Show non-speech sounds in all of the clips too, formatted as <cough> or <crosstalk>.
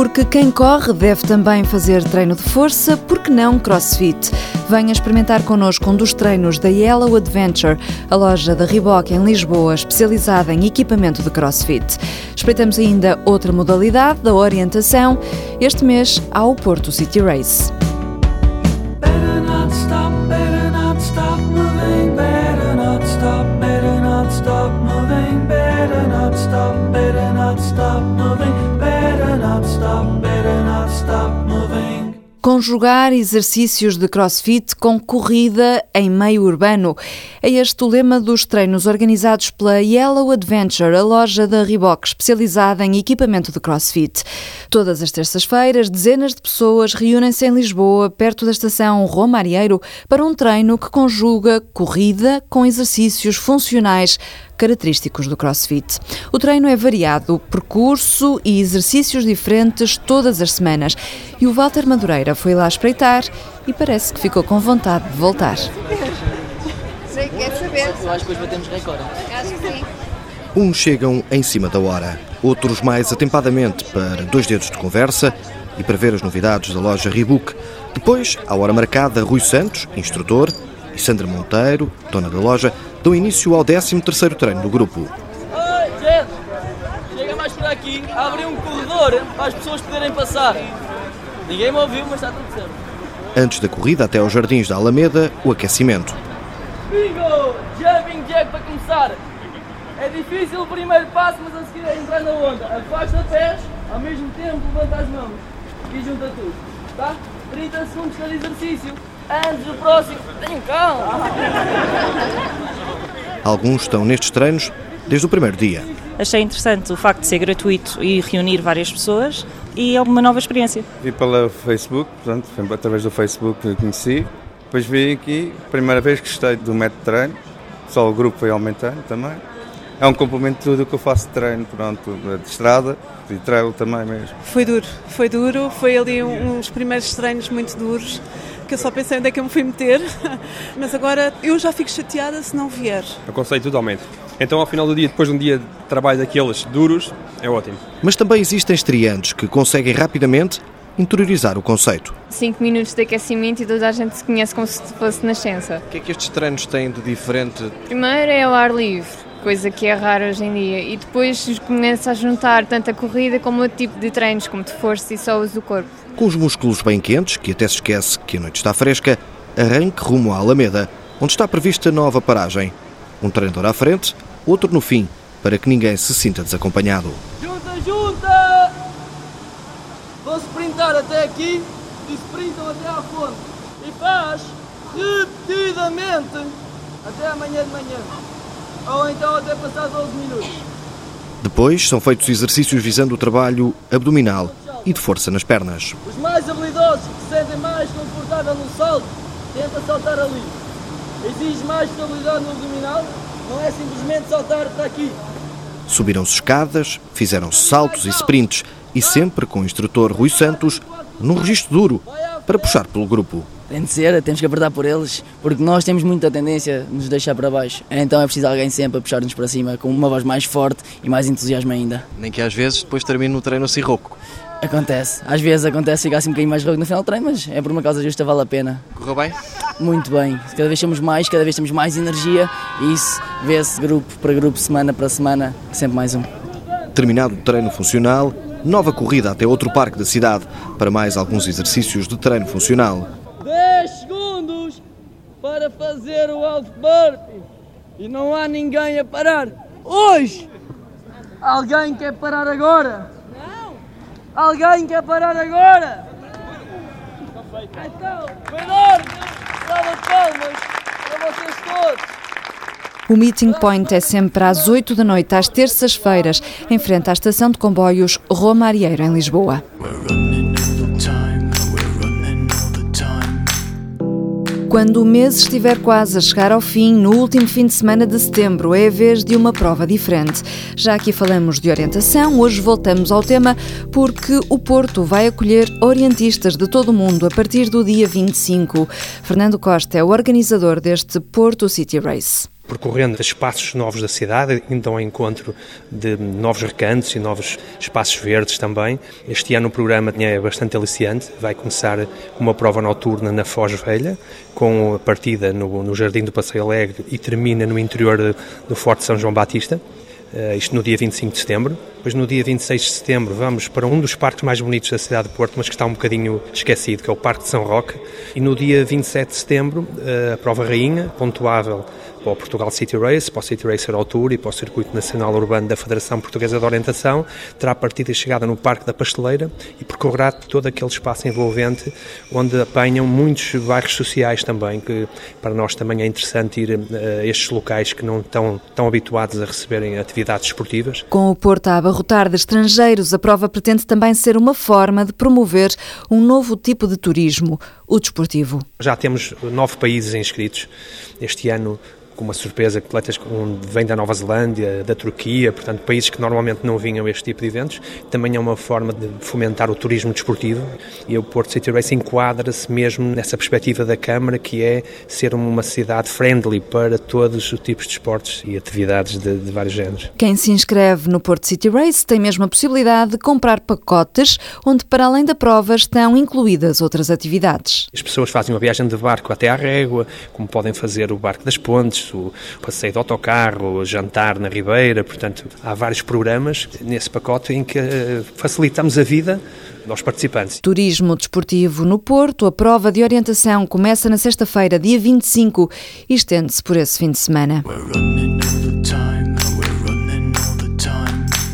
Porque quem corre deve também fazer treino de força, porque não crossfit? Venha experimentar connosco um dos treinos da Yellow Adventure, a loja da Reebok em Lisboa, especializada em equipamento de crossfit. Espreitamos ainda outra modalidade da orientação, este mês ao Porto City Race. Conjugar exercícios de crossfit com corrida em meio urbano. É este o lema dos treinos organizados pela Yellow Adventure, a loja da Reebok especializada em equipamento de crossfit. Todas as terças-feiras, dezenas de pessoas reúnem-se em Lisboa, perto da estação Romarieiro, para um treino que conjuga corrida com exercícios funcionais característicos do CrossFit. O treino é variado, percurso e exercícios diferentes todas as semanas. E o Walter Madureira foi lá espreitar e parece que ficou com vontade de voltar. Sei, quer saber? Eu acho que hoje batemos recorde. Acho que sim. Uns chegam em cima da hora, outros mais atempadamente para dois dedos de conversa e para ver as novidades da loja Reebok. Depois, à hora marcada, Rui Santos, instrutor, e Sandra Monteiro, dona da loja, dão início ao 13º treino do grupo. Oi, gente! Chega mais por aqui, abre um corredor para as pessoas poderem passar. Ninguém me ouviu, mas está tudo certo. Antes da corrida até aos jardins da Alameda, o aquecimento. Bingo! Jumping jack para começar. É difícil o primeiro passo, mas a seguir é entrar na onda. Afasta pés, ao mesmo tempo levanta as mãos e junta tudo. Tá? 30 segundos cada exercício. Antes do próximo, tenham calma. Alguns estão nestes treinos desde o primeiro dia. Achei interessante o facto de ser gratuito e reunir várias pessoas e é uma nova experiência. Vi pela Facebook, portanto, foi através do Facebook que conheci. Depois vim aqui, primeira vez que gostei do método de treino, só o grupo foi aumentando também. É um complemento de tudo o que eu faço de treino, pronto, de estrada e trail também mesmo. Foi duro, foi duro, foi ali um- uns primeiros treinos muito duros, que eu só pensei onde é que eu me fui meter, <laughs> mas agora eu já fico chateada se não vier. Aconselho totalmente. Então, ao final do dia, depois de um dia de trabalho daqueles duros, é ótimo. Mas também existem estreantes que conseguem rapidamente interiorizar o conceito. 5 minutos de aquecimento e toda a gente se conhece como se fosse nascença. O que é que estes treinos têm de diferente? Primeiro é ao ar livre, coisa que é rara hoje em dia, e depois começa a juntar tanto a corrida como outro tipo de treinos, como de força e só uso do corpo. Com os músculos bem quentes, que até se esquece que a noite está fresca, arranque rumo à Alameda, onde está prevista nova paragem. Um treinador à frente, outro no fim, para que ninguém se sinta desacompanhado. Junta, junta! Vão sprintar até aqui e sprintam até à fonte. E faz repetidamente até amanhã de manhã. Ou então até passar 12 minutos. Depois são feitos exercícios visando o trabalho abdominal e de força nas pernas. Os mais habilidosos que se sentem mais confortável no salto, tenta saltar ali. Exige mais estabilidade no abdominal, não é simplesmente saltar para aqui. Subiram-se escadas, fizeram saltos e sprints e sempre com o instrutor Rui Santos num registro duro para puxar pelo grupo. Tem de ser, temos que apertar por eles, porque nós temos muita tendência a nos deixar para baixo. Então é preciso alguém sempre a puxar-nos para cima, com uma voz mais forte e mais entusiasmo ainda. Nem que às vezes depois termine no treino assim rouco. Acontece, às vezes acontece ficar assim um bocadinho mais rouco no final do treino, mas é por uma causa justa, vale a pena. Correu bem? Muito bem, cada vez temos mais, cada vez temos mais energia e isso vê-se grupo para grupo, semana para semana, sempre mais um. Terminado o treino funcional, nova corrida até outro parque da cidade para mais alguns exercícios de treino funcional. 10 segundos para fazer o burpee. E não há ninguém a parar. Hoje! Alguém quer parar agora? Não! Alguém quer parar agora? Então, melhor! Salva de palmas para vocês todos! O Meeting Point é sempre às 8 da noite, às terças-feiras, em frente à estação de comboios Romarieiro, em Lisboa. Quando o mês estiver quase a chegar ao fim, no último fim de semana de setembro, é a vez de uma prova diferente. Já aqui falamos de orientação, hoje voltamos ao tema porque o Porto vai acolher orientistas de todo o mundo a partir do dia 25. Fernando Costa é o organizador deste Porto City Race. Percorrendo espaços novos da cidade, indo ao encontro de novos recantos e novos espaços verdes também. Este ano o programa é bastante aliciante, vai começar com uma prova noturna na Foz Velha, com a partida no, no Jardim do Passeio Alegre e termina no interior do Forte São João Batista. Uh, isto no dia 25 de setembro. Depois, no dia 26 de setembro, vamos para um dos parques mais bonitos da cidade de Porto, mas que está um bocadinho esquecido, que é o Parque de São Roque. E no dia 27 de setembro, uh, a prova rainha, pontuável para o Portugal City Race, para o City Racer Tour e para o Circuito Nacional Urbano da Federação Portuguesa de Orientação, terá partida e chegada no Parque da Pasteleira e percorrerá todo aquele espaço envolvente onde apanham muitos bairros sociais também, que para nós também é interessante ir a estes locais que não estão tão habituados a receberem atividades esportivas. Com o Porto a abarrotar de estrangeiros, a prova pretende também ser uma forma de promover um novo tipo de turismo, o desportivo. Já temos nove países inscritos. Este ano com uma surpresa, atletas que vêm da Nova Zelândia, da Turquia, portanto, países que normalmente não vinham a este tipo de eventos. Também é uma forma de fomentar o turismo desportivo e o Porto City Race enquadra-se mesmo nessa perspectiva da Câmara, que é ser uma cidade friendly para todos os tipos de esportes e atividades de, de vários géneros. Quem se inscreve no Porto City Race tem mesmo a possibilidade de comprar pacotes onde, para além da prova, estão incluídas outras atividades. As pessoas fazem uma viagem de barco até à Régua, como podem fazer o Barco das Pontes, o passeio de autocarro, jantar na Ribeira, portanto, há vários programas nesse pacote em que eh, facilitamos a vida aos participantes. Turismo desportivo no Porto, a prova de orientação começa na sexta-feira, dia 25 e estende-se por esse fim de semana.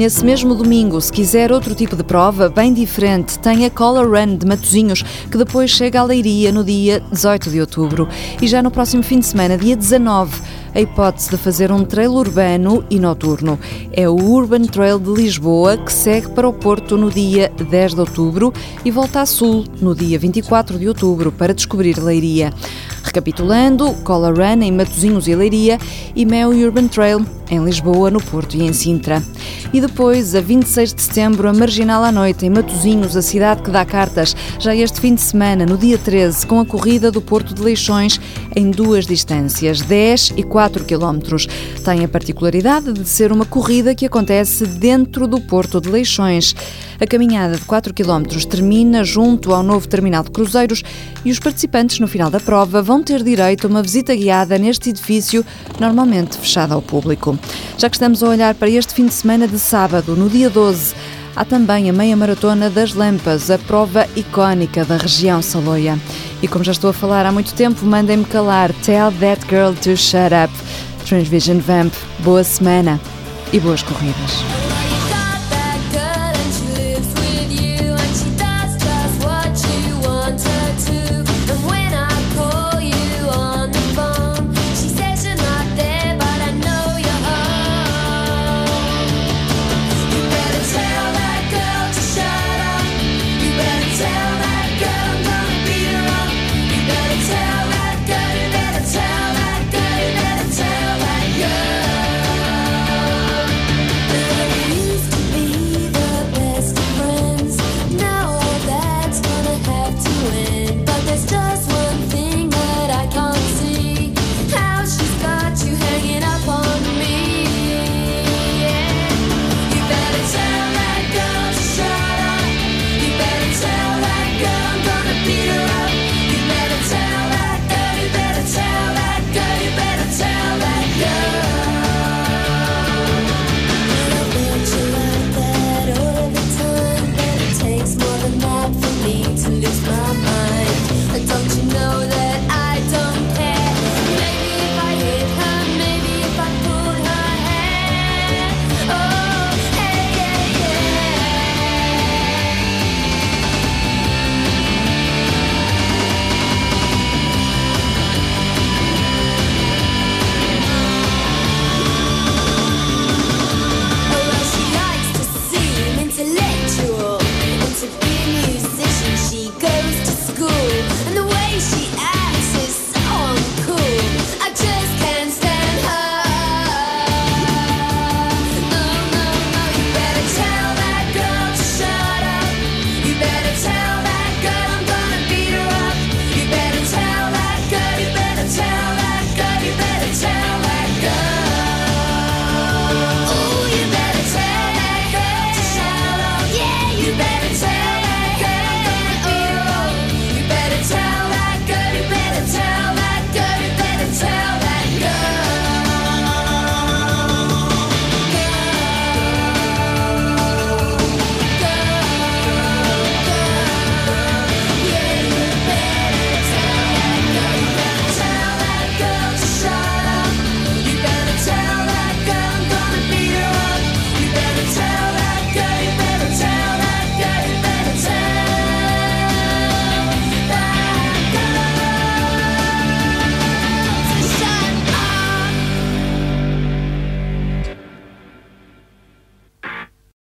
Nesse mesmo domingo, se quiser outro tipo de prova, bem diferente, tem a Color Run de Matozinhos, que depois chega à Leiria no dia 18 de outubro. E já no próximo fim de semana, dia 19, a hipótese de fazer um trail urbano e noturno. É o Urban Trail de Lisboa, que segue para o Porto no dia 10 de outubro e volta a Sul no dia 24 de outubro para descobrir Leiria. Recapitulando, Cola Run em Matozinhos e Leiria e Mel Urban Trail em Lisboa, no Porto e em Sintra. E depois, a 26 de setembro, a Marginal à Noite em Matozinhos, a cidade que dá cartas, já este fim de semana, no dia 13, com a corrida do Porto de Leixões em duas distâncias, 10 e 4 km. Tem a particularidade de ser uma corrida que acontece dentro do Porto de Leixões. A caminhada de 4 km termina junto ao novo terminal de cruzeiros e os participantes, no final da prova, vão ter direito a uma visita guiada neste edifício, normalmente fechado ao público. Já que estamos a olhar para este fim de semana de sábado, no dia 12, há também a meia maratona das Lampas, a prova icónica da região Saloia. E como já estou a falar há muito tempo, mandem-me calar. Tell that girl to shut up. Transvision Vamp, boa semana e boas corridas.